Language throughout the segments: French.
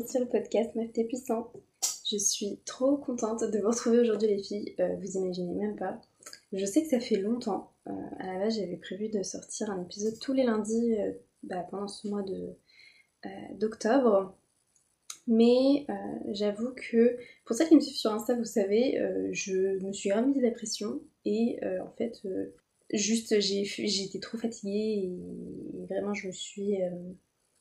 Sur le podcast Meuf t'es puissante. Je suis trop contente de vous retrouver aujourd'hui les filles, euh, vous imaginez même pas. Je sais que ça fait longtemps, euh, à la base j'avais prévu de sortir un épisode tous les lundis euh, bah, pendant ce mois d'octobre. Mais j'avoue que pour celles qui me suivent sur Insta, vous savez, je me suis remis de la pression et en fait, juste j'ai été trop fatiguée et vraiment je me suis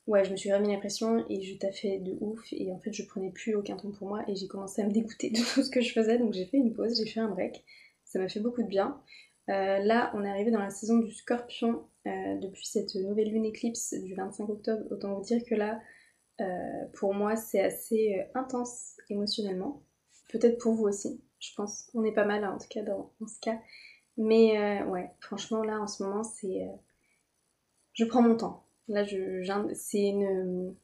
ouais, je me suis remis l'impression et je taffais de ouf. Et en fait je prenais plus aucun temps pour moi et j'ai commencé à me dégoûter de tout ce que je faisais. Donc j'ai fait une pause, j'ai fait un break, ça m'a fait beaucoup de bien. Euh, là on est arrivé dans la saison du scorpion euh, depuis cette nouvelle lune éclipse du 25 octobre, autant vous dire que là euh, pour moi c'est assez intense émotionnellement, peut-être pour vous aussi, je pense, on est pas mal hein, en tout cas dans ce cas. Mais ouais, franchement là en ce moment c'est... je prends mon temps, Là, je, c'est une.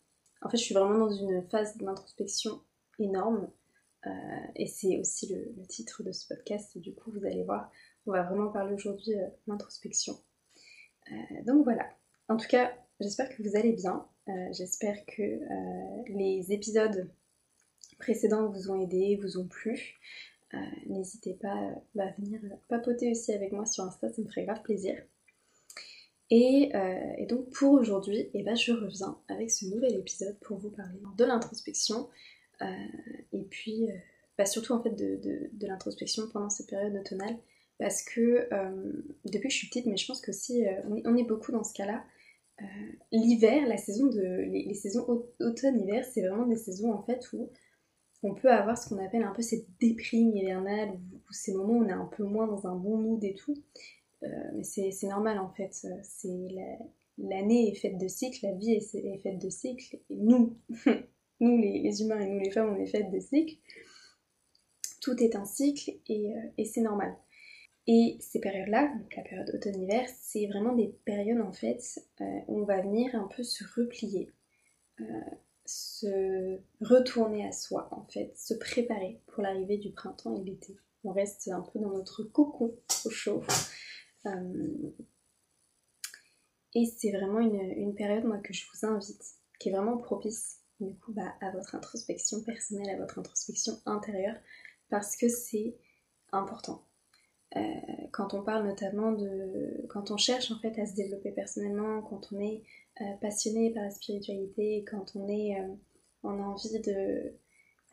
En fait, je suis vraiment dans une phase d'introspection énorme. Euh, et c'est aussi le, titre de ce podcast. Du coup, vous allez voir, on va vraiment parler aujourd'hui euh, d'introspection. Euh, donc voilà. En tout cas, j'espère que vous allez bien. j'espère que les épisodes précédents vous ont aidé, vous ont plu. N'hésitez pas à venir papoter aussi avec moi sur Insta, ça me ferait grave plaisir. Euh, et, donc pour aujourd'hui, eh ben, je reviens avec ce nouvel épisode pour vous parler de l'introspection euh, et puis euh, bah, surtout en fait de, l'introspection pendant cette période automnale parce que depuis que je suis petite, mais je pense qu'aussi on, est beaucoup dans ce cas-là, l'hiver, la saison de les, saisons automne-hiver, c'est vraiment des saisons en fait où on peut avoir ce qu'on appelle un peu cette déprime hivernale, où, ces moments où on est un peu moins dans un bon mood et tout. Euh, mais c'est normal en fait. C'est l'année est faite de cycles, la vie est, faite de cycles. Nous, nous les, humains et nous les femmes, on est faites de cycles. Tout est un cycle et, euh, c'est normal. Et ces périodes-là, la période automne-hiver, c'est vraiment des périodes en fait euh, où on va venir un peu se replier, se retourner à soi en fait, se préparer pour l'arrivée du printemps et l'été. On reste un peu dans notre cocon au chaud euh, et c'est vraiment une, période moi, que je vous invite, qui est vraiment propice du coup bah, à votre introspection personnelle, à votre introspection intérieure, parce que c'est important. Euh, quand on parle notamment de... quand on cherche en fait à se développer personnellement, quand on est euh, passionné par la spiritualité, quand on est on a envie de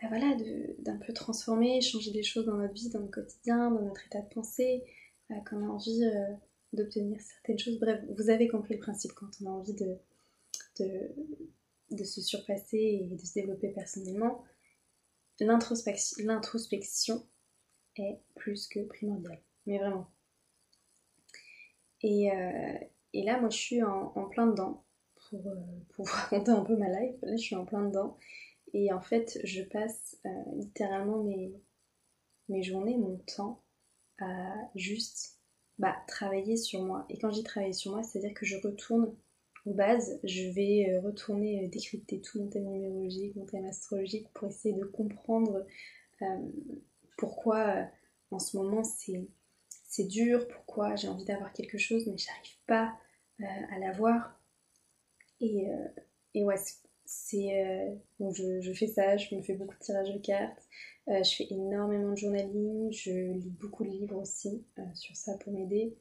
bah, voilà d'un peu transformer, changer des choses dans notre vie, dans le quotidien, dans notre état de pensée, quand on a envie euh, d'obtenir certaines choses. Bref, vous avez compris le principe quand on a envie de, de, se surpasser et de se développer personnellement. L'introspection est plus que primordiale, mais vraiment. Et, euh, là, moi, je suis en, plein dedans pour, euh, vous raconter un peu ma life. Là, je suis en plein dedans. Et en fait, je passe littéralement mes, mes journées, mon temps juste bah, travailler sur moi. Et quand je dis travailler sur moi, c'est-à-dire que je retourne aux bases, je vais euh, retourner euh, décrypter tout mon thème numérologique, mon thème astrologique pour essayer de comprendre euh, pourquoi en ce moment c'est dur, pourquoi j'ai envie d'avoir quelque chose mais j'arrive pas à l'avoir. Et, et ouais, c'est donc je, je, fais ça, je me fais beaucoup de tirages de cartes, euh, je fais énormément de journaling, je lis beaucoup de livres aussi euh, sur ça pour m'aider.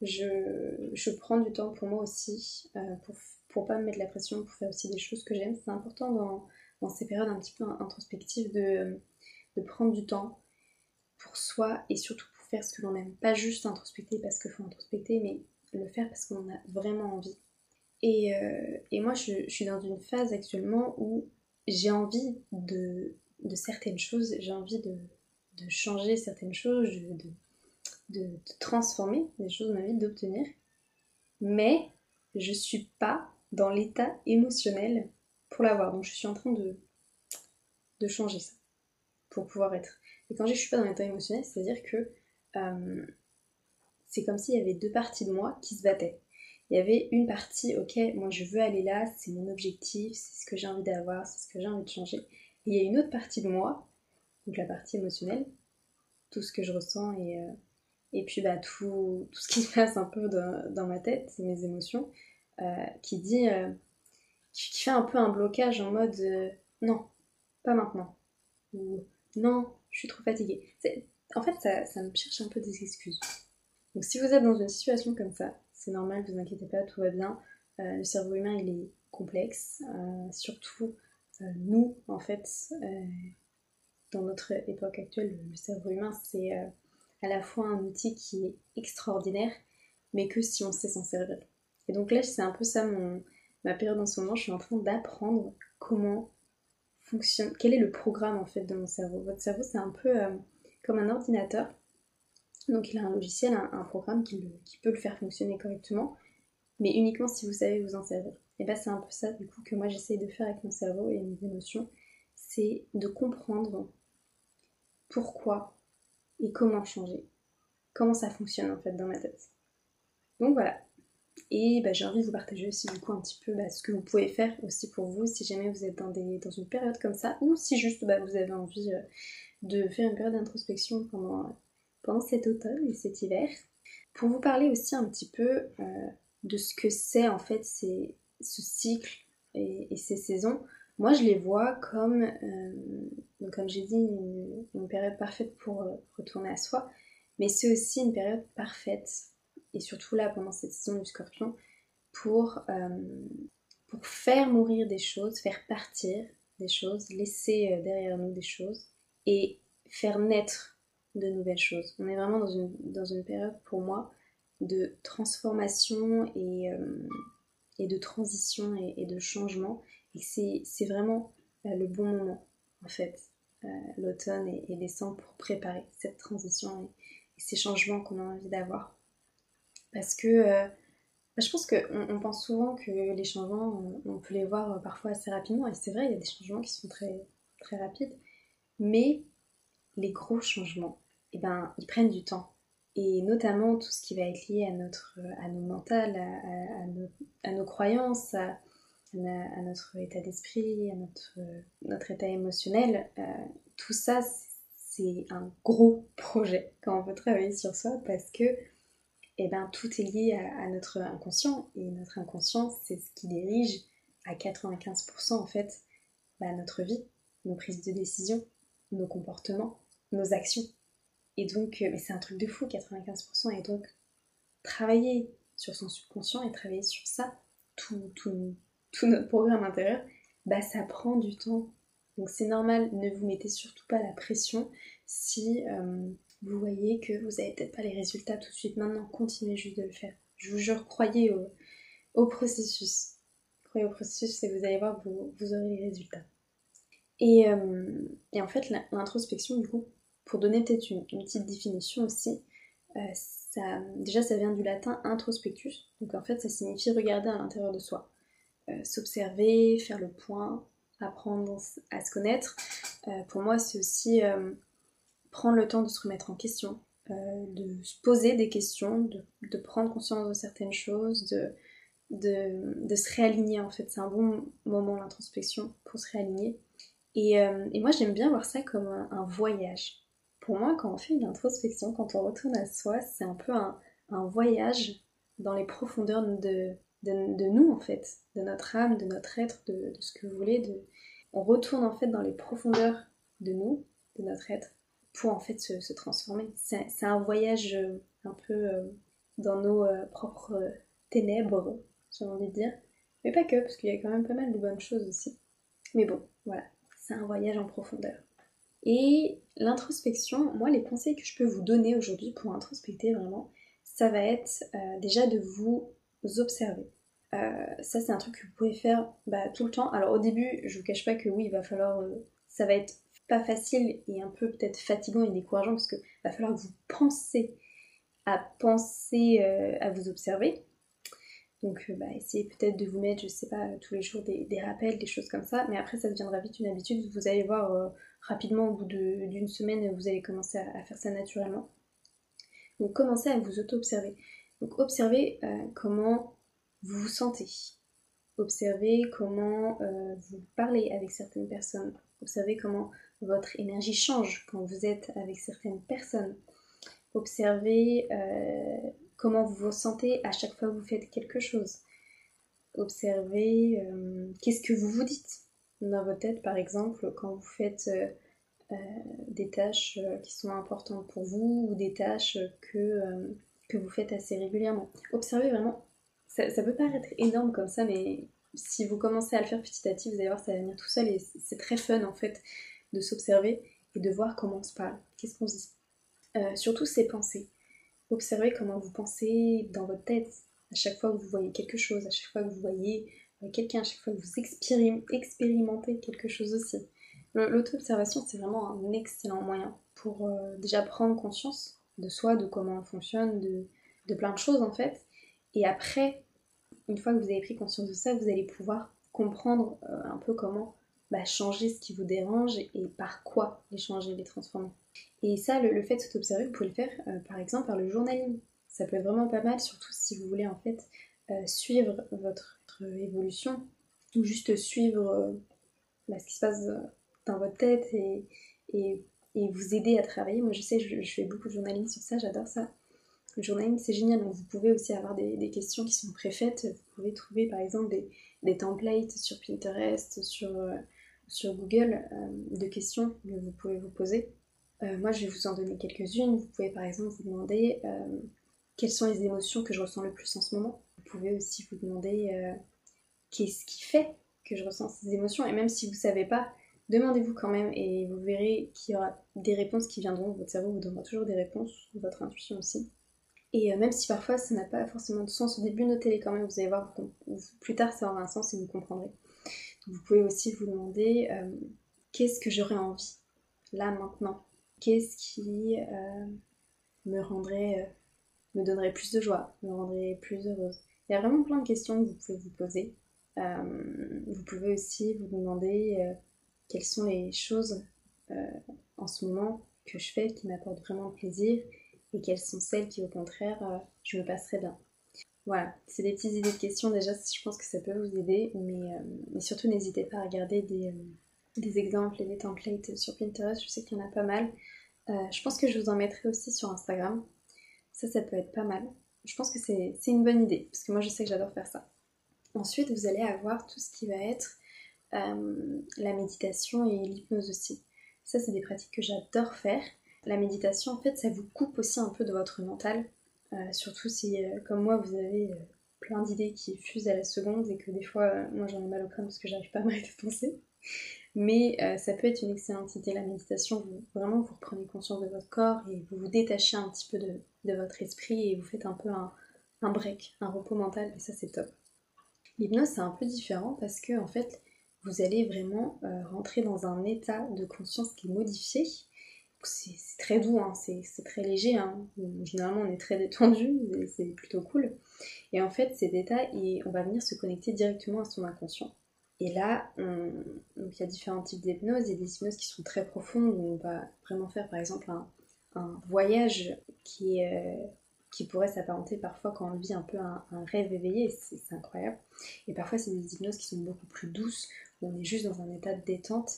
Je, je, prends du temps pour moi aussi, euh, pour, pour pas me mettre la pression, pour faire aussi des choses que j'aime. C'est important dans, dans, ces périodes un petit peu introspectives de, de prendre du temps pour soi et surtout pour faire ce que l'on aime. Pas juste introspecter parce qu'il faut introspecter, mais le faire parce qu'on a vraiment envie. Et, et moi, je, suis dans une phase actuellement où j'ai envie de, certaines choses, j'ai envie de, changer certaines choses, de, transformer des choses de ma vie, d'obtenir. Mais je suis pas dans l'état émotionnel pour l'avoir. Donc je suis en train de, changer ça pour pouvoir être. Et quand je suis pas dans l'état émotionnel, c'est-à-dire que euh, c'est comme s'il y avait deux parties de moi qui se battaient. Il y avait une partie, ok, moi je veux aller là, c'est mon objectif, c'est ce que j'ai envie d'avoir, c'est ce que j'ai envie de changer il y a une autre partie de moi, donc la partie émotionnelle, tout ce que je ressens et, euh, et puis bah, tout, tout, ce qui se passe un peu dans, ma tête, mes émotions, euh, qui dit euh, qui, fait un peu un blocage en mode non, pas maintenant. Ou non, je suis trop fatiguée. En fait, ça, ça me cherche un peu des excuses. Donc si vous êtes dans une situation comme ça, c'est normal, vous inquiétez pas, tout va bien. Euh, le cerveau humain, il est complexe. Euh, surtout, euh, nous, en fait, dans notre époque actuelle, le cerveau humain, c'est à la fois un outil qui est extraordinaire, mais que si on sait s'en servir. Et donc là, c'est un peu ça mon, ma période en ce moment. Je suis en train d'apprendre comment fonctionne, quel est le programme en fait de mon cerveau. Votre cerveau, c'est un peu comme un ordinateur. Donc il a un logiciel, un, programme qui, peut le faire fonctionner correctement, mais uniquement si vous savez vous en servir. Et bien c'est un peu ça du coup que moi j'essaye de faire avec mon cerveau et mes émotions, c'est de comprendre pourquoi et comment changer, comment ça fonctionne en fait dans ma tête. Donc voilà. Et bah, j'ai envie de vous partager aussi du coup un petit peu bah, ce que vous pouvez faire aussi pour vous si jamais vous êtes dans, une période comme ça ou si juste bah, vous avez envie euh, de faire une période d'introspection pendant pendant cet automne et cet hiver, pour vous parler aussi un petit peu euh, de ce que c'est en fait ce cycle et, ces saisons. Moi, je les vois comme, euh, comme j'ai dit, une, période parfaite pour euh, retourner à soi, mais c'est aussi une période parfaite, et surtout là, pendant cette saison du scorpion, pour, pour faire mourir des choses, faire partir des choses, laisser derrière nous des choses, et faire naître de nouvelles choses. On est vraiment dans une, période pour moi de transformation et, euh, et de transition et, de changement. Et c'est vraiment euh, le bon moment, en fait, euh, l'automne et, décembre pour préparer cette transition et, ces changements qu'on a envie d'avoir. Parce que je pense qu'on on pense souvent que les changements, on, peut les voir parfois assez rapidement. Et c'est vrai, il y a des changements qui sont très rapides. Mais les gros changements, eh ben, ils prennent du temps. Et notamment tout ce qui va être lié à, notre, à nos mentales, à, nos, croyances, à, notre état d'esprit, à notre, notre état émotionnel. Euh, tout ça, c'est un gros projet quand on veut travailler sur soi parce que eh ben, tout est lié à, notre inconscient. Et notre inconscient, c'est ce qui dirige à 95% en fait bah, notre vie, nos prises de décision, nos comportements, nos actions. Et donc, euh, mais c'est un truc de fou, 95%. Et donc, travailler sur son subconscient et travailler sur ça, tout, tout, tout notre programme intérieur, bah ça prend du temps. Donc c'est normal, ne vous mettez surtout pas la pression si euh, vous voyez que vous n'avez peut-être pas les résultats tout de suite. Maintenant, continuez juste de le faire. Je vous jure, croyez au, processus. Croyez au processus et vous allez voir vous, vous aurez les résultats. Et, euh, et en fait, l'introspection, du coup, pour donner peut-être une, petite définition aussi, euh, ça, déjà ça vient du latin introspectus, donc en fait ça signifie regarder à l'intérieur de soi, euh, s'observer, faire le point, apprendre à se connaître. Euh, pour moi c'est aussi prendre le temps de se remettre en question, de se poser des questions, de, prendre conscience de certaines choses, de, de, se réaligner en fait. C'est un bon moment l'introspection pour se réaligner. Et, moi j'aime bien voir ça comme un voyage pour moi, quand on fait une introspection, quand on retourne à soi, c'est un peu un, voyage dans les profondeurs de, de, nous, en fait, de notre âme, de notre être, de, ce que vous voulez. On retourne en fait dans les profondeurs de nous, de notre être, pour en fait se, transformer. C'est un voyage euh, un peu euh, dans nos euh, propres ténèbres, j'ai envie de dire. Mais pas que, parce qu'il y a quand même pas mal de bonnes choses aussi. Mais bon, voilà, c'est un voyage en profondeur. Et l'introspection, moi les conseils que je peux vous donner aujourd'hui pour introspecter vraiment, ça va être euh, déjà de vous observer. Euh, ça c'est un truc que vous pouvez faire bah, tout le temps. Alors au début, je vous cache pas que oui, il va falloir, euh, ça va être pas facile et un peu peut-être fatigant et décourageant parce que va falloir que vous pensez à penser à vous observer. Donc bah, essayez peut-être de vous mettre, je sais pas, tous les jours des, des, rappels, des choses comme ça, mais après ça deviendra vite une habitude, vous allez voir rapidement, au bout d'une semaine, vous allez commencer à, faire ça naturellement. Donc commencez à vous auto-observer. Donc observez euh, comment vous vous sentez. Observez comment euh, vous parlez avec certaines personnes. Observez comment votre énergie change quand vous êtes avec certaines personnes. Observez euh, comment vous vous sentez à chaque fois que vous faites quelque chose. observer qu'est-ce que vous vous dites dans votre tête, par exemple, quand vous faites des tâches qui sont importantes pour vous ou des tâches que, que vous faites assez régulièrement. Observez vraiment, ça, ça peut paraître énorme comme ça, mais si vous commencez à le faire petit à petit, vous allez voir, ça va venir tout seul et c'est très fun en fait de s'observer et de voir comment on se parle, qu'est-ce qu'on se dit. Euh, surtout ces pensées. Observez comment vous pensez dans votre tête à chaque fois que vous voyez quelque chose, à chaque fois que vous voyez euh, quelqu'un, à chaque fois que vous expérimentez quelque chose aussi. L'auto-observation, c'est vraiment un excellent moyen pour euh, déjà prendre conscience de soi, de comment on fonctionne, de, plein de choses en fait. Et après, une fois que vous avez pris conscience de ça, vous allez pouvoir comprendre euh, un peu comment bah, changer ce qui vous dérange et par quoi les changer, les transformer. Et ça, le, fait de s'observer, vous pouvez le faire euh, par exemple par le journaling. Ça peut être vraiment pas mal, surtout si vous voulez en fait suivre votre, évolution ou juste suivre bah, ce qui se passe dans votre tête et, et, vous aider à travailler. Moi je sais, je, fais beaucoup de journaling sur ça, j'adore ça. Le journaling, c'est génial. Donc, vous pouvez aussi avoir des, questions qui sont préfaites. Vous pouvez trouver, par exemple, des, templates sur Pinterest, sur, euh, sur Google, euh, de questions que vous pouvez vous poser. Euh, moi, je vais vous en donner quelques-unes. Vous pouvez, par exemple, vous demander quelles sont les émotions que je ressens le plus en ce moment. Vous pouvez aussi vous demander qu'est-ce qui fait que je ressens ces émotions. Et même si vous ne savez pas, demandez-vous quand même et vous verrez qu'il y aura des réponses qui viendront. Votre cerveau vous donnera toujours des réponses, votre intuition aussi. Et euh, même si parfois ça n'a pas forcément de sens au début, notez-les quand même, vous allez voir, plus tard ça aura un sens et vous comprendrez. vous pouvez aussi vous demander euh, qu'est-ce que j'aurais envie là maintenant? Qu'est-ce qui euh, me rendrait, me donnerait plus de joie, me rendrait plus heureuse? Il y a vraiment plein de questions que vous pouvez vous poser. Vous pouvez aussi vous demander quelles sont les choses en ce moment que je fais qui m'apportent vraiment plaisir et quelles sont celles qui au contraire euh, je me passerai bien. Voilà, c'est des petites idées de questions déjà, je pense que ça peut vous aider, mais, euh, surtout n'hésitez pas à regarder des, euh, des, exemples et des templates sur Pinterest, je sais qu'il y en a pas mal. je pense que je vous en mettrai aussi sur Instagram, ça ça peut être pas mal. Je pense que c'est une bonne idée, parce que moi je sais que j'adore faire ça. Ensuite, vous allez avoir tout ce qui va être la méditation et l'hypnose aussi. Ça, c'est des pratiques que j'adore faire. La méditation, en fait, ça vous coupe aussi un peu de votre mental. Euh, surtout si, euh, comme moi, vous avez euh, plein d'idées qui fusent à la seconde et que des fois, moi j'en ai mal au crâne parce que j'arrive pas à m'arrêter de penser. Mais ça peut être une excellente idée, la méditation. Vraiment, vous reprenez conscience de votre corps et vous vous détachez un petit peu de, votre esprit et vous faites un peu un break, un repos mental et ça, c'est top. L'hypnose, c'est un peu différent parce que, en fait, vous allez vraiment rentrer dans un état de conscience qui est modifié c'est très doux, hein, c'est très léger. Hein. Généralement, on est très détendu, c'est plutôt cool. Et en fait, cet état, on va venir se connecter directement à son inconscient. Et là, il y a différents types d'hypnose. Il y a des hypnoses qui sont très profondes, où on va vraiment faire par exemple un, voyage qui, qui pourrait s'apparenter parfois quand on vit un peu un, rêve éveillé, c'est incroyable. Et parfois, c'est des hypnoses qui sont beaucoup plus douces, où on est juste dans un état de détente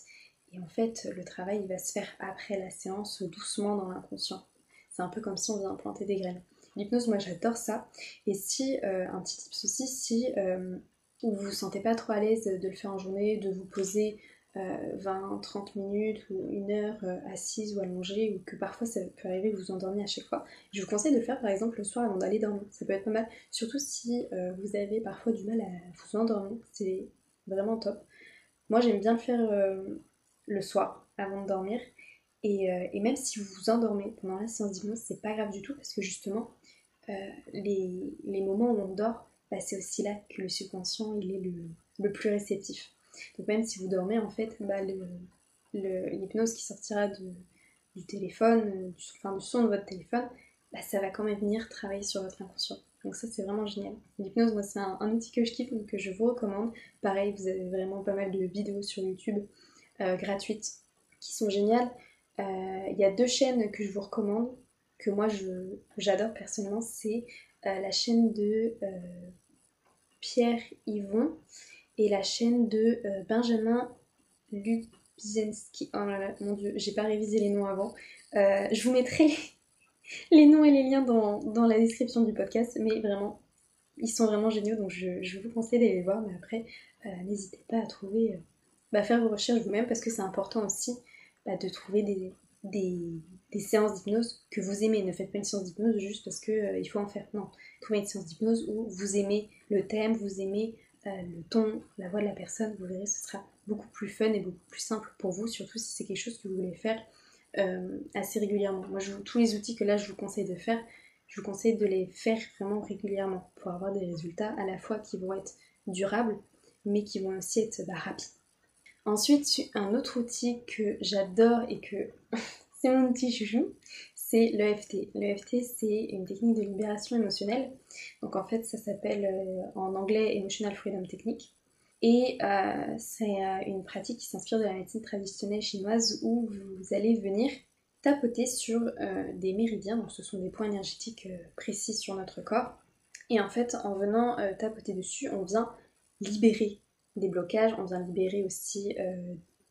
et en fait, le travail va se faire après la séance, doucement dans l'inconscient. C'est un peu comme si on vient implanter des graines. L'hypnose, moi j'adore ça. Et si, euh, un petit tips aussi, si euh, vous vous sentez pas trop à l'aise de le faire en journée, de vous poser 20, euh, 30 minutes ou une heure assise ou allongée, ou que parfois ça peut arriver que vous vous à chaque fois, je vous conseille de le faire par exemple le soir avant d'aller dormir. Ça peut être pas mal, surtout si vous avez parfois du mal à vous endormir, c'est vraiment top. Moi j'aime bien le faire le soir avant de dormir. Euh, et, même si vous vous endormez pendant la séance d'hypnose, c'est pas grave du tout parce que justement, euh, les, moments où on dort, bah, c'est aussi là que le subconscient il est le, plus réceptif. Donc même si vous dormez, en fait, bah, l'hypnose qui sortira du téléphone, enfin, du son de votre téléphone, bah, ça va quand même venir travailler sur votre inconscient. Donc ça c'est vraiment génial. L'hypnose, moi c'est un, un, outil que je kiffe, donc que je vous recommande. Pareil, vous avez vraiment pas mal de vidéos sur YouTube euh, gratuites qui sont géniales. Euh, il y a deux chaînes que je vous recommande, que moi j'adore personnellement, c'est euh, la chaîne de Pierre Yvon et la chaîne de Benjamin Lubzinski. Oh là là, mon dieu, j'ai pas révisé les noms avant. je vous mettrai les, noms et les liens dans, dans, la description du podcast, mais vraiment, ils sont vraiment géniaux, donc je, vous conseille d'aller les voir, mais après, n'hésitez pas à trouver, bah, faire vos recherches vous-même parce que c'est important aussi bah, de trouver des, des, séances d'hypnose que vous aimez. Ne faites pas une séance d'hypnose juste parce qu'il il faut en faire. Non, trouvez une séance d'hypnose où vous aimez le thème, vous aimez le ton, la voix de la personne, vous verrez, ce sera beaucoup plus fun et beaucoup plus simple pour vous, surtout si c'est quelque chose que vous voulez faire euh, assez régulièrement. Moi, je, tous les outils que là je vous conseille de faire, je vous conseille de les faire vraiment régulièrement pour avoir des résultats à la fois qui vont être durables, mais qui vont aussi être bah, rapides. Ensuite, un autre outil que j'adore et que c'est mon outil chouchou, c'est l'EFT. L'EFT, c'est une technique de libération émotionnelle. Donc en fait, ça s'appelle euh, en anglais Emotional Freedom Technique. Et euh, c'est euh, une pratique qui s'inspire de la médecine traditionnelle chinoise où vous allez venir tapoter sur des méridiens, donc ce sont des points énergétiques précis sur notre corps. Et en fait, en venant tapoter dessus, on vient libérer des blocages, on vient libérer aussi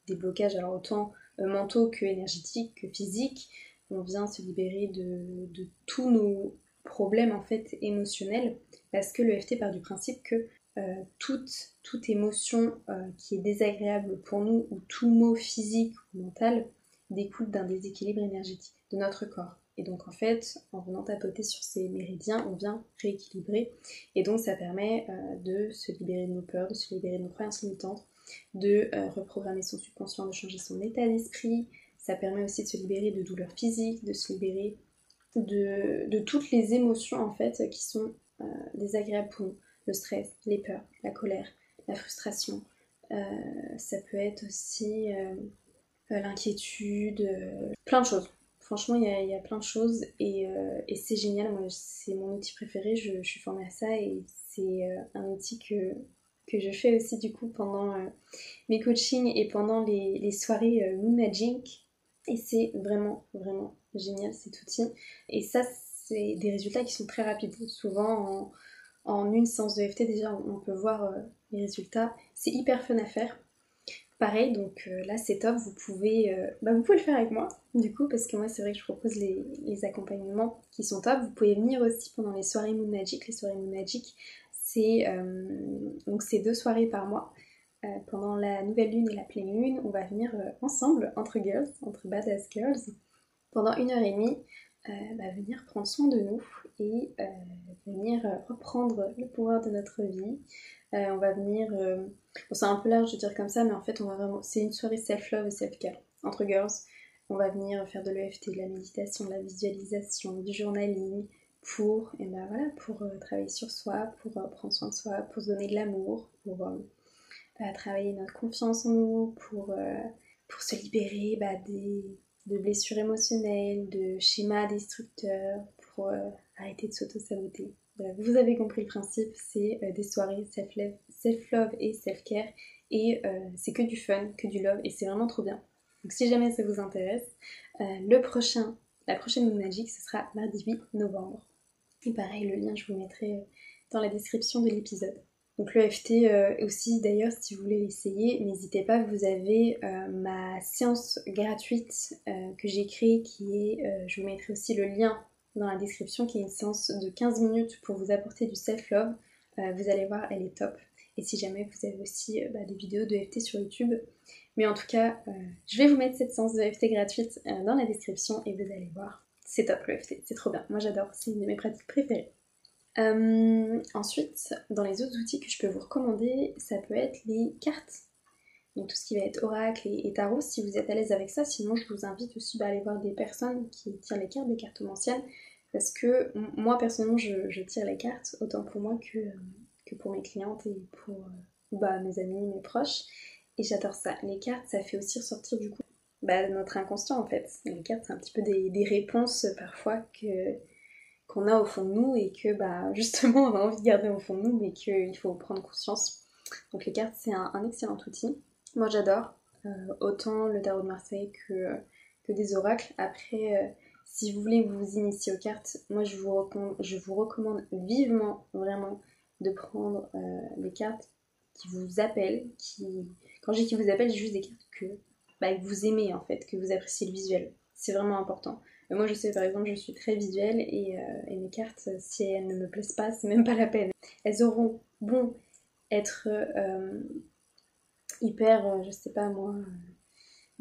des blocages, alors autant mentaux que énergétiques, que physiques. On vient se libérer de, tous nos problèmes en fait émotionnels parce que le FT part du principe que euh, toute, toute émotion euh, qui est désagréable pour nous ou tout mot physique ou mental découle d'un déséquilibre énergétique de notre corps. Et donc en fait, en venant tapoter sur ces méridiens, on vient rééquilibrer. Et donc ça permet euh, de se libérer de nos peurs, de se libérer de nos croyances limitantes, de reprogrammer son subconscient, de changer son état d'esprit. Ça permet aussi de se libérer de douleurs physiques, de se libérer de, toutes les émotions en fait qui sont désagréables pour nous le stress, les peurs, la colère, la frustration. Euh, ça peut être aussi euh, euh, l'inquiétude, plein de choses. Franchement, il y, a plein de choses et, c'est génial. Moi, c'est mon outil préféré. Je, suis formée à ça et c'est un outil que, que je fais aussi du coup pendant mes coachings et pendant les, soirées Magic. Et c'est vraiment, vraiment génial cet outil. Et ça, c'est des résultats qui sont très rapides. Souvent, en, en une séance de FT, déjà, on peut voir euh, les résultats. C'est hyper fun à faire. Pareil, donc euh, là c'est top, vous pouvez, euh, bah, vous pouvez le faire avec moi, du coup, parce que moi c'est vrai que je propose les, accompagnements qui sont top. Vous pouvez venir aussi pendant les soirées Moon Magic. Les soirées Moon Magic, c'est c'est deux soirées par mois. Pendant la nouvelle lune et la pleine lune, on va venir ensemble, entre girls, entre badass girls, pendant une heure et demie, bah, venir prendre soin de nous et euh, venir euh, reprendre le pouvoir de notre vie. Euh, on va venir, c'est un peu large de dire comme ça, mais en fait, on va vraiment, c'est une soirée self-love et self-care entre girls. On va venir faire de l'EFT, de la méditation, de la visualisation, du journaling pour, ben voilà, pour travailler sur soi, pour prendre soin de soi, pour se donner de l'amour, pour travailler notre confiance en nous, pour, pour se libérer bah, des, de blessures émotionnelles, de schémas destructeurs, pour arrêtez de s'auto-saboter. vous avez compris le principe, c'est euh, des soirées self-love et self-care et euh, c'est que du fun, que du love et c'est vraiment trop bien. Donc si jamais ça vous intéresse, euh, le prochain, la prochaine Moon Magic ce sera mardi 8 novembre. Et pareil, le lien je vous mettrai dans la description de l'épisode. Donc le FT aussi d'ailleurs si vous voulez l'essayer, n'hésitez pas, vous avez ma séance gratuite que j'ai créée qui est, je vous mettrai aussi le lien dans la description qui est une séance de 15 minutes pour vous apporter du self-love. Euh, vous allez voir, elle est top. Et si jamais vous avez aussi euh, bah, des vidéos de FT sur YouTube. Mais en tout cas, euh, je vais vous mettre cette séance de FT gratuite dans la description et vous allez voir. C'est top le FT, c'est trop bien. Moi j'adore, c'est une de mes pratiques préférées. Ensuite, dans les autres outils que je peux vous recommander, ça peut être les cartes donc tout ce qui va être oracle et, tarot, si vous êtes à l'aise avec ça. Sinon, je vous invite aussi bah, à aller voir des personnes qui tirent les cartes, des cartes anciennes, parce que moi personnellement, je, tire les cartes autant pour moi que, que pour mes clientes et pour euh, bah, mes amis, mes proches. Et j'adore ça. Les cartes, ça fait aussi ressortir du coup bah, notre inconscient en fait. Les cartes, c'est un petit peu des, réponses parfois que qu'on a au fond de nous et que bah justement on a envie de garder au fond de nous mais qu'il faut prendre conscience. Donc les cartes c'est un excellent outil. Moi j'adore, euh, autant le tarot de Marseille que, des oracles. Après, euh, si vous voulez vous initier aux cartes, moi je vous recommande, je vous recommande vivement, vraiment, de prendre euh, cartes qui vous appellent, qui... Quand je dis qui vous appellent, c'est juste des cartes que, bah, que vous aimez en fait, que vous appréciez le visuel. C'est vraiment important. Moi je sais par exemple, je suis très visuelle et, et mes cartes, si elles ne me plaisent pas, c'est même pas la peine. elles auront bon être hyper, je sais pas moi,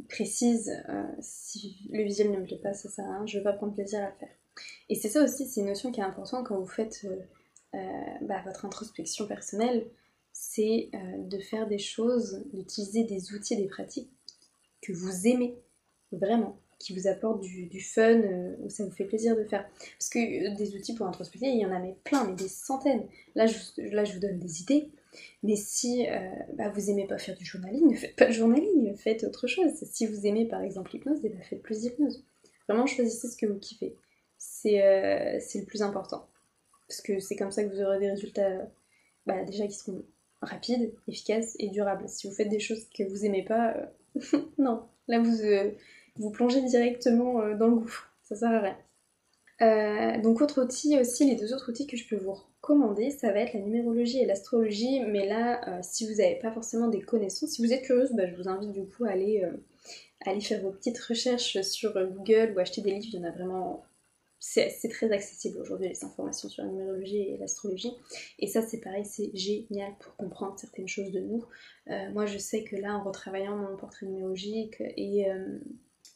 précise. si le visuel ne me plaît pas, ça sert à rien, je vais pas prendre plaisir à le faire. Et c'est ça aussi, c'est une notion qui est importante quand vous faites bah, votre introspection personnelle, c'est de faire des choses, d'utiliser des outils, des pratiques que vous aimez vraiment qui vous apporte du, fun, euh, où ça vous fait plaisir de faire. Parce que euh, des outils pour introspecter, il y en a mais plein, mais des centaines. Là, je, là, je vous donne des idées. Mais si euh, bah, vous aimez pas faire du journaling, ne faites pas de journaling, faites autre chose. Si vous aimez par exemple l'hypnose, eh ben, faites plus d'hypnose. Vraiment, choisissez ce que vous kiffez. C'est le plus important. Parce que c'est comme ça que vous aurez des résultats bah, déjà qui seront rapides, efficaces et durables. Si vous faites des choses que vous aimez pas, non. Là, vous, vous plongez directement euh, dans le gouffre. Ça sert à rien. Euh, donc autre outil aussi, les deux autres outils que je peux vous recommander, ça va être la numérologie et l'astrologie, mais là, euh, si vous n'avez pas forcément des connaissances, si vous êtes curieuse, bah, je vous invite du coup à aller, aller, faire vos petites recherches sur Google ou acheter des livres, il y en a vraiment... C'est très accessible aujourd'hui les informations sur la numérologie et l'astrologie. Et ça c'est pareil, c'est génial pour comprendre certaines choses de nous. moi je sais que là en retravaillant mon portrait numérologique et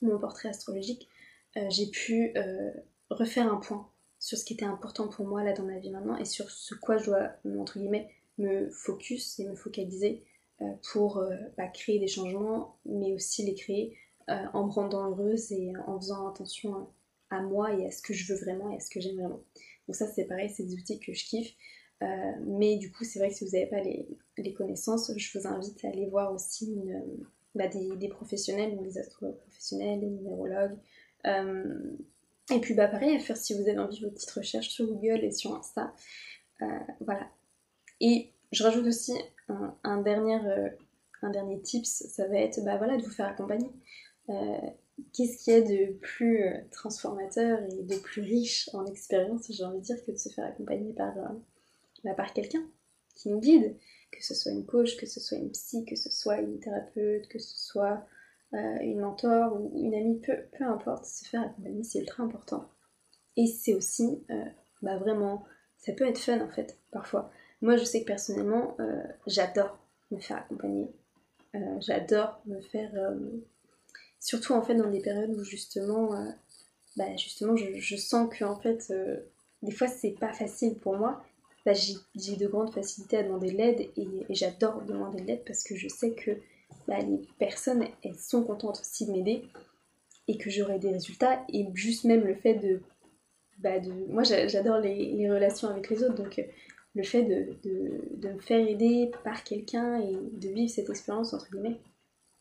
mon portrait astrologique, euh, j'ai pu euh, refaire un point sur ce qui était important pour moi là dans ma vie maintenant et sur ce quoi je dois, entre guillemets, me focus et me focaliser euh, pour bah, créer des changements, mais aussi les créer en me rendant heureuse et en faisant attention à moi et à ce que je veux vraiment et à ce que j'aime vraiment. Donc ça c'est pareil, c'est des outils que je kiffe. mais du coup c'est vrai que si vous n'avez pas les, connaissances, je vous invite à aller voir aussi une, bah, des, professionnels, des astrologues professionnels, des numérologues. Euh, et puis bah pareil à faire si vous avez envie vos petites recherches sur Google et sur Insta. Euh, voilà. Et je rajoute aussi un, dernier, euh, un dernier tips, ça va être bah, voilà, de vous faire accompagner. Qu'est-ce qu'il y a de plus transformateur et de plus riche en expérience, j'ai envie de dire, que de se faire accompagner par, bah, par quelqu'un qui nous guide? Que ce soit une coach, que ce soit une psy, que ce soit une thérapeute, que ce soit euh, une mentor ou une amie, peu, peu importe, se faire accompagner, c'est ultra important. Et c'est aussi, euh, bah vraiment, ça peut être fun en fait, parfois. Moi, je sais que personnellement, euh, j'adore me faire accompagner. j'adore me faire... surtout en fait dans des périodes où justement, bah, justement je, je sens que en fait, des fois c'est pas facile pour moi bah, j'ai de grandes facilités à demander de l'aide et, j'adore demander de l'aide parce que je sais que bah, les personnes, elles sont contentes aussi de m'aider et que j'aurai des résultats et juste même le fait de... Bah, de moi j'adore les, relations avec les autres donc le fait de, de me faire aider par quelqu'un et de vivre cette expérience entre guillemets,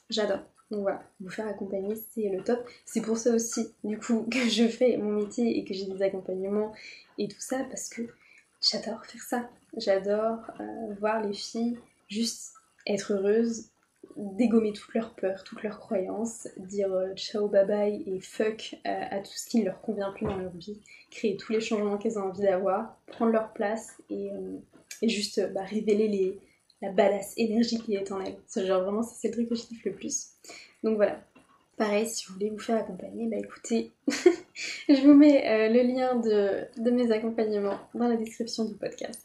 j'adore. Donc voilà, vous faire accompagner, c'est le top. C'est pour ça aussi, du coup, que je fais mon métier et que j'ai des accompagnements et tout ça, parce que J'adore faire ça. J'adore euh, voir les filles juste être heureuses, dégommer toutes leurs peurs, toutes leurs croyances, dire euh, ciao bye bye et fuck euh, à tout ce qui ne leur convient plus dans leur vie, créer tous les changements qu'elles ont envie d'avoir, prendre leur place et, juste bah, révéler la badass énergie qui est en elles. Genre vraiment, c'est le truc que je kiffe le plus. Donc voilà, Pareil, si vous voulez vous faire accompagner, bah écoutez, je vous mets euh, le lien de, mes accompagnements dans la description du podcast.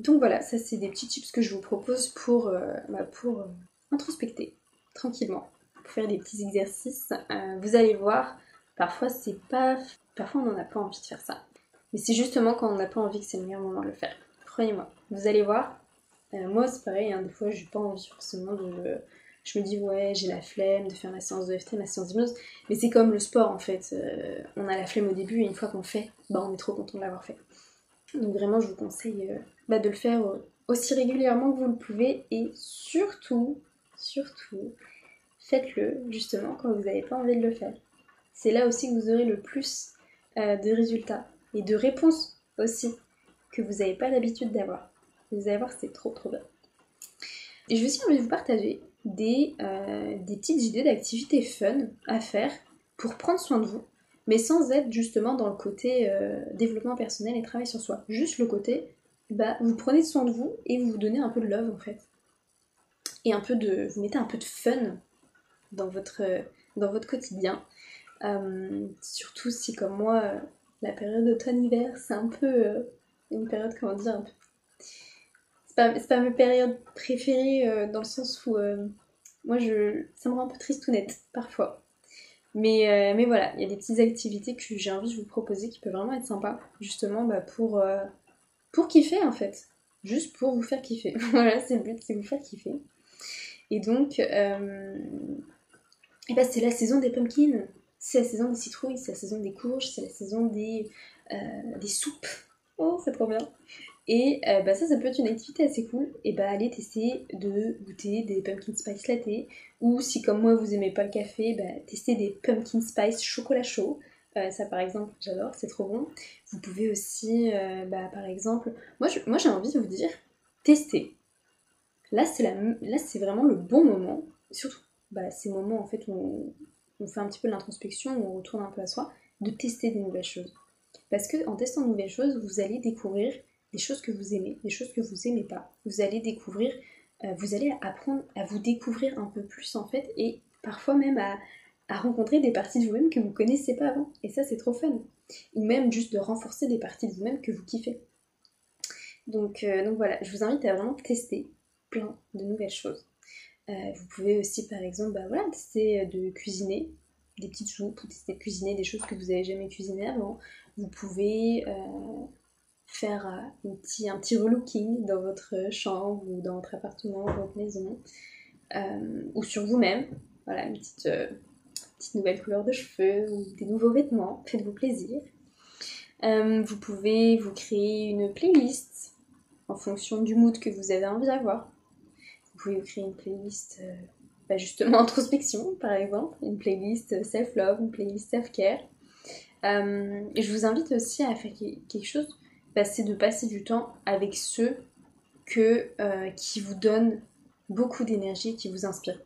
Donc voilà, ça c'est des petits tips que je vous propose pour, euh, bah, pour euh, introspecter tranquillement, pour faire des petits exercices. vous allez voir, parfois c'est pas. Parfois on n'en a pas envie de faire ça. Mais c'est justement quand on n'a pas envie que c'est le meilleur moment de le faire. Croyez-moi. Vous allez voir, moi c'est pareil, hein, des fois j'ai pas envie forcément de je me dis ouais j'ai la flemme de faire ma séance de FT, ma séance d'hypnose, mais c'est comme le sport en fait, euh, on a la flemme au début et une fois qu'on fait, bah on est trop content de l'avoir fait. Donc vraiment je vous conseille euh, bah, de le faire euh, aussi régulièrement que vous le pouvez et surtout, surtout, faites-le justement quand vous n'avez pas envie de le faire. C'est là aussi que vous aurez le plus de résultats et de réponses aussi que vous n'avez pas l'habitude d'avoir. Vous allez voir, c'est trop trop bien. Et je vais aussi envie de vous partager des, euh, des petites idées d'activités fun à faire pour prendre soin de vous, mais sans être justement dans le côté euh, développement personnel et travail sur soi. Juste le côté, bah, vous prenez soin de vous et vous vous donnez un peu de love en fait. Et un peu de. Vous mettez un peu de fun dans votre, votre quotidien. Euh, surtout si, comme moi, la période automne-hiver, c'est un peu une période, comment dire, un peu c'est pas, pas mes périodes préférées dans le sens où moi je ça me rend un peu triste ou net parfois. Mais, mais voilà, il y a des petites activités que j'ai envie de vous proposer qui peuvent vraiment être sympas, justement bah, pour, pour kiffer en fait. Juste pour vous faire kiffer. voilà, c'est le but, c'est vous faire kiffer. Et donc, euh, et ben c'est la saison des pumpkins, c'est la saison des citrouilles, c'est la saison des courges, c'est la saison des, euh, des soupes. Oh, c'est trop bien. Et euh, bah ça, ça peut être une activité assez cool. Et bah allez tester de goûter des pumpkin spice latte. Ou si comme moi vous aimez pas le café, bah tester des pumpkin spice chocolat chaud. Euh, ça par exemple, j'adore, c'est trop bon. Vous pouvez aussi, euh, bah, par exemple, moi, j'ai envie de vous dire, tester. Là c'est, vraiment le bon moment, surtout bah, ces moments en fait où on, fait un petit peu l'introspection, on retourne un peu à soi, de tester des nouvelles choses. Parce que en testant de nouvelles choses, vous allez découvrir des choses que vous aimez, des choses que vous aimez pas. Vous allez découvrir, euh, vous allez apprendre à vous découvrir un peu plus en fait, et parfois même à, rencontrer des parties de vous-même que vous connaissez pas avant. Et ça, c'est trop fun. Ou même juste de renforcer des parties de vous-même que vous kiffez. Donc, euh, voilà, je vous invite à vraiment tester plein de nouvelles choses. Euh, vous pouvez aussi, par exemple, bah voilà, tester de cuisiner des petites soupes ou tester de cuisiner des choses que vous n'avez jamais cuisinées avant. Vous pouvez faire un petit, un petit relooking dans votre chambre ou dans votre appartement, dans votre maison, ou sur vous-même. Voilà, une petite nouvelle couleur de cheveux ou des nouveaux vêtements. Faites-vous plaisir. Euh, vous pouvez vous créer une playlist en fonction du mood que vous avez envie d'avoir. Vous pouvez vous créer une playlist euh, bah, justement introspection par exemple, une playlist self-love, une playlist self-care. Euh, je vous invite aussi à faire quelque chose, c'est de passer du temps avec ceux que, qui vous donnent beaucoup d'énergie, qui vous inspirent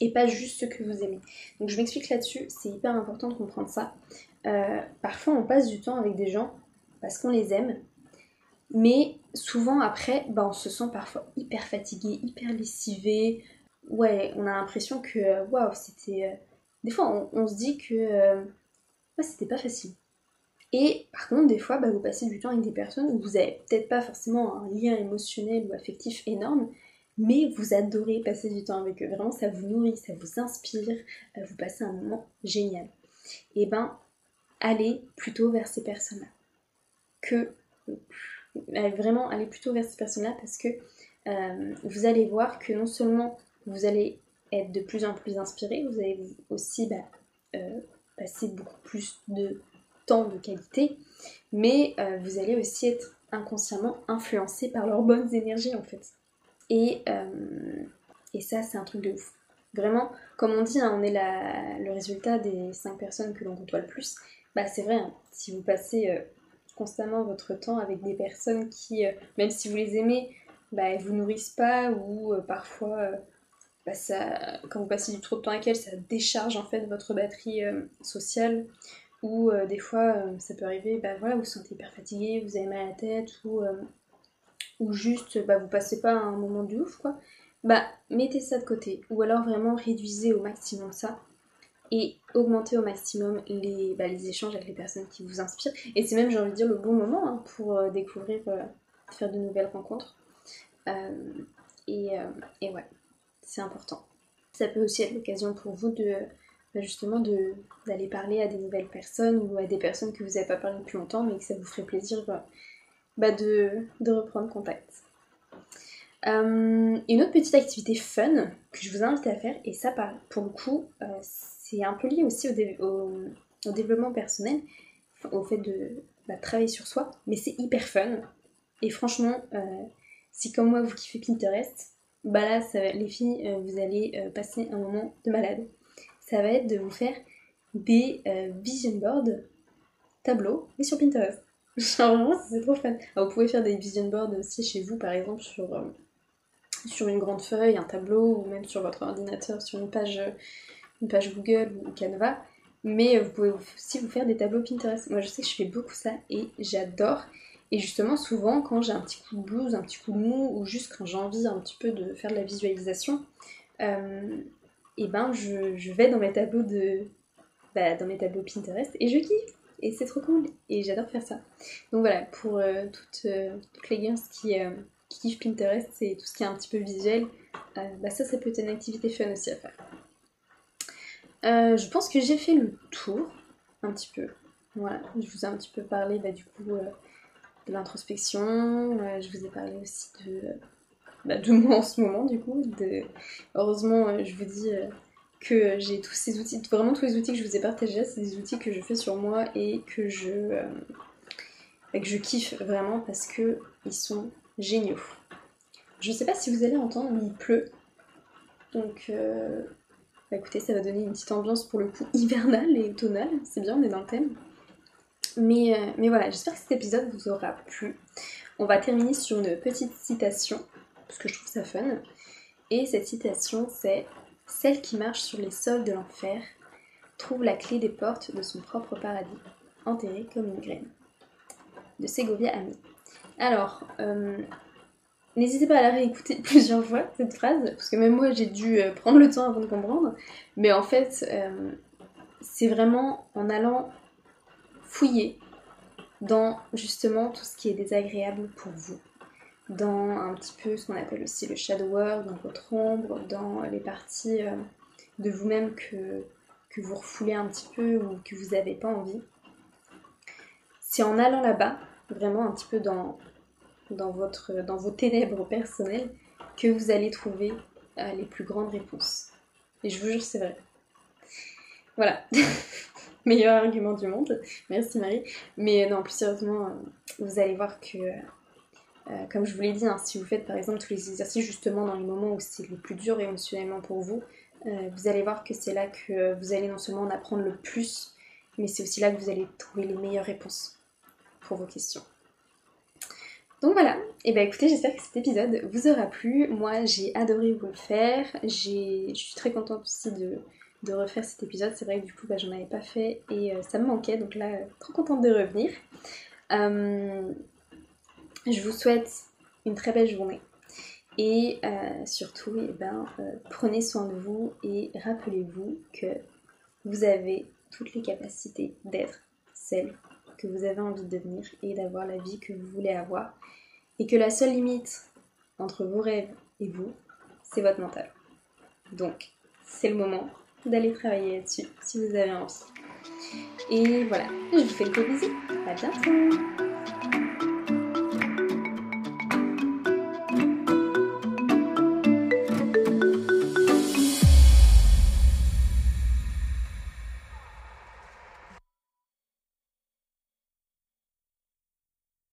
et pas juste ce que vous aimez. Donc je m'explique là-dessus, c'est hyper important de comprendre ça. Euh, parfois on passe du temps avec des gens parce qu'on les aime, mais souvent après, bah, on se sent parfois hyper fatigué, hyper lessivé. Ouais, on a l'impression que euh, waouh, c'était. Euh, des fois on, se dit que c'était pas facile. Et par contre, des fois, bah, vous passez du temps avec des personnes où vous avez peut-être pas forcément un lien émotionnel ou affectif énorme, mais vous adorez passer du temps avec eux. Vraiment, ça vous nourrit, ça vous inspire, euh, vous passez un moment génial. Et eh ben, allez plutôt vers ces personnes-là. Que euh, vraiment, allez plutôt vers ces personnes-là parce que euh, vous allez voir que non seulement vous allez être de plus en plus inspiré, vous allez aussi bah, passer beaucoup plus de temps de qualité, mais vous allez aussi être inconsciemment influencé par leurs bonnes énergies en fait. Et, euh, et ça, c'est un truc de ouf. Vraiment, comme on dit, hein, on est la, le résultat des 5 personnes que l'on côtoie le plus. Bah, c'est vrai, hein. si vous passez euh, constamment votre temps avec des personnes qui, euh, même si vous les aimez, bah, elles vous nourrissent pas ou parfois, bah, ça, quand vous passez du trop de temps avec elles, ça décharge en fait votre batterie sociale ou des fois ça peut arriver, bah voilà, vous vous sentez hyper fatigué, vous avez mal à la tête ou ou juste bah, vous passez pas un moment de ouf quoi, bah mettez ça de côté ou alors vraiment réduisez au maximum ça et augmentez au maximum les, bah, les échanges avec les personnes qui vous inspirent. Et c'est même, j'ai envie de dire, le bon moment hein, pour euh, découvrir, euh, faire de nouvelles rencontres. Euh, et, et, ouais, c'est important. Ça peut aussi être l'occasion pour vous de justement d'aller parler à des nouvelles personnes ou à des personnes que vous n'avez pas parlé depuis longtemps mais que ça vous ferait plaisir bah, de, reprendre contact. Euh, une autre petite activité fun que je vous invite à faire, et ça pour le coup, euh, c'est un peu lié aussi au, développement personnel, au fait de bah, travailler sur soi, mais c'est hyper fun. Et franchement, euh, si comme moi vous kiffez Pinterest, bah là, les filles, vous allez passer un moment de malade. Ça va être de vous faire des vision boards tableaux, mais sur Pinterest. Genre c'est trop fun. vous pouvez faire des vision boards aussi chez vous, par exemple, sur, euh, sur une grande feuille, un tableau, ou même sur votre ordinateur, sur une page, une page Google ou Canva. Mais vous pouvez aussi vous faire des tableaux Pinterest. Moi, je sais que je fais beaucoup ça et j'adore. Et justement, souvent, quand j'ai un petit coup de blues, un petit coup de mou, ou juste quand j'ai envie un petit peu de faire de la visualisation, euh, et ben je, vais dans mes tableaux de. Bah, dans mes tableaux Pinterest et je kiffe et c'est trop cool et j'adore faire ça. Donc voilà, pour euh, toutes, euh, toutes, les girls qui, qui, kiffent Pinterest et tout ce qui est un petit peu visuel, bah ça, ça peut être une activité fun aussi à faire. je pense que j'ai fait le tour un petit peu. Voilà, je vous ai un petit peu parlé bah, du coup de l'introspection, je vous ai parlé aussi de, bah, de moi en ce moment du coup. Heureusement, je vous dis que j'ai tous ces outils, vraiment tous les outils que je vous ai partagés, c'est des outils que je fais sur moi et que je, euh, que je kiffe vraiment parce que ils sont géniaux. Je sais pas si vous allez entendre, mais il pleut. Donc, euh, bah écoutez, ça va donner une petite ambiance pour le coup hivernale et automnale. C'est bien, on est dans le thème. Mais, euh, mais voilà, j'espère que cet épisode vous aura plu. On va terminer sur une petite citation, parce que je trouve ça fun. Et cette citation, c'est celle qui marche sur les sols de l'enfer trouve la clé des portes de son propre paradis, enterrée comme une graine. De Ségovia Ami. Alors, euh, n'hésitez pas à la réécouter plusieurs fois, cette phrase, parce que même moi j'ai dû euh, prendre le temps avant de comprendre. Mais en fait, euh, c'est vraiment en allant fouiller dans justement tout ce qui est désagréable pour vous, dans un petit peu ce qu'on appelle aussi le shadow work, dans votre ombre, dans les parties euh, de vous-même que, que vous refoulez un petit peu ou que vous n'avez pas envie. C'est en allant là-bas, vraiment un petit peu dans, dans, votre, dans vos ténèbres personnelles, que vous allez trouver euh, les plus grandes réponses. Et je vous jure, c'est vrai. Voilà. Meilleur argument du monde. Merci Marie. Mais non, plus sérieusement, euh, vous allez voir que euh, comme je vous l'ai dit, hein, si vous faites par exemple tous les exercices justement dans les moments où c'est le plus dur émotionnellement pour vous, euh, vous allez voir que c'est là que vous allez non seulement en apprendre le plus, mais c'est aussi là que vous allez trouver les meilleures réponses pour vos questions. Donc voilà, et bien écoutez, j'espère que cet épisode vous aura plu. Moi j'ai adoré vous le faire, je suis très contente aussi de, refaire cet épisode. C'est vrai que du coup bah, j'en avais pas fait et euh, ça me manquait, donc là trop contente de revenir. Je vous souhaite une très belle journée. Et euh, surtout, eh ben, euh, prenez soin de vous et rappelez-vous que vous avez toutes les capacités d'être celle que vous avez envie de devenir et d'avoir la vie que vous voulez avoir. Et que la seule limite entre vos rêves et vous, c'est votre mental. Donc, c'est le moment d'aller travailler là-dessus si vous avez envie. Et voilà, je vous fais le gros bisou. À bientôt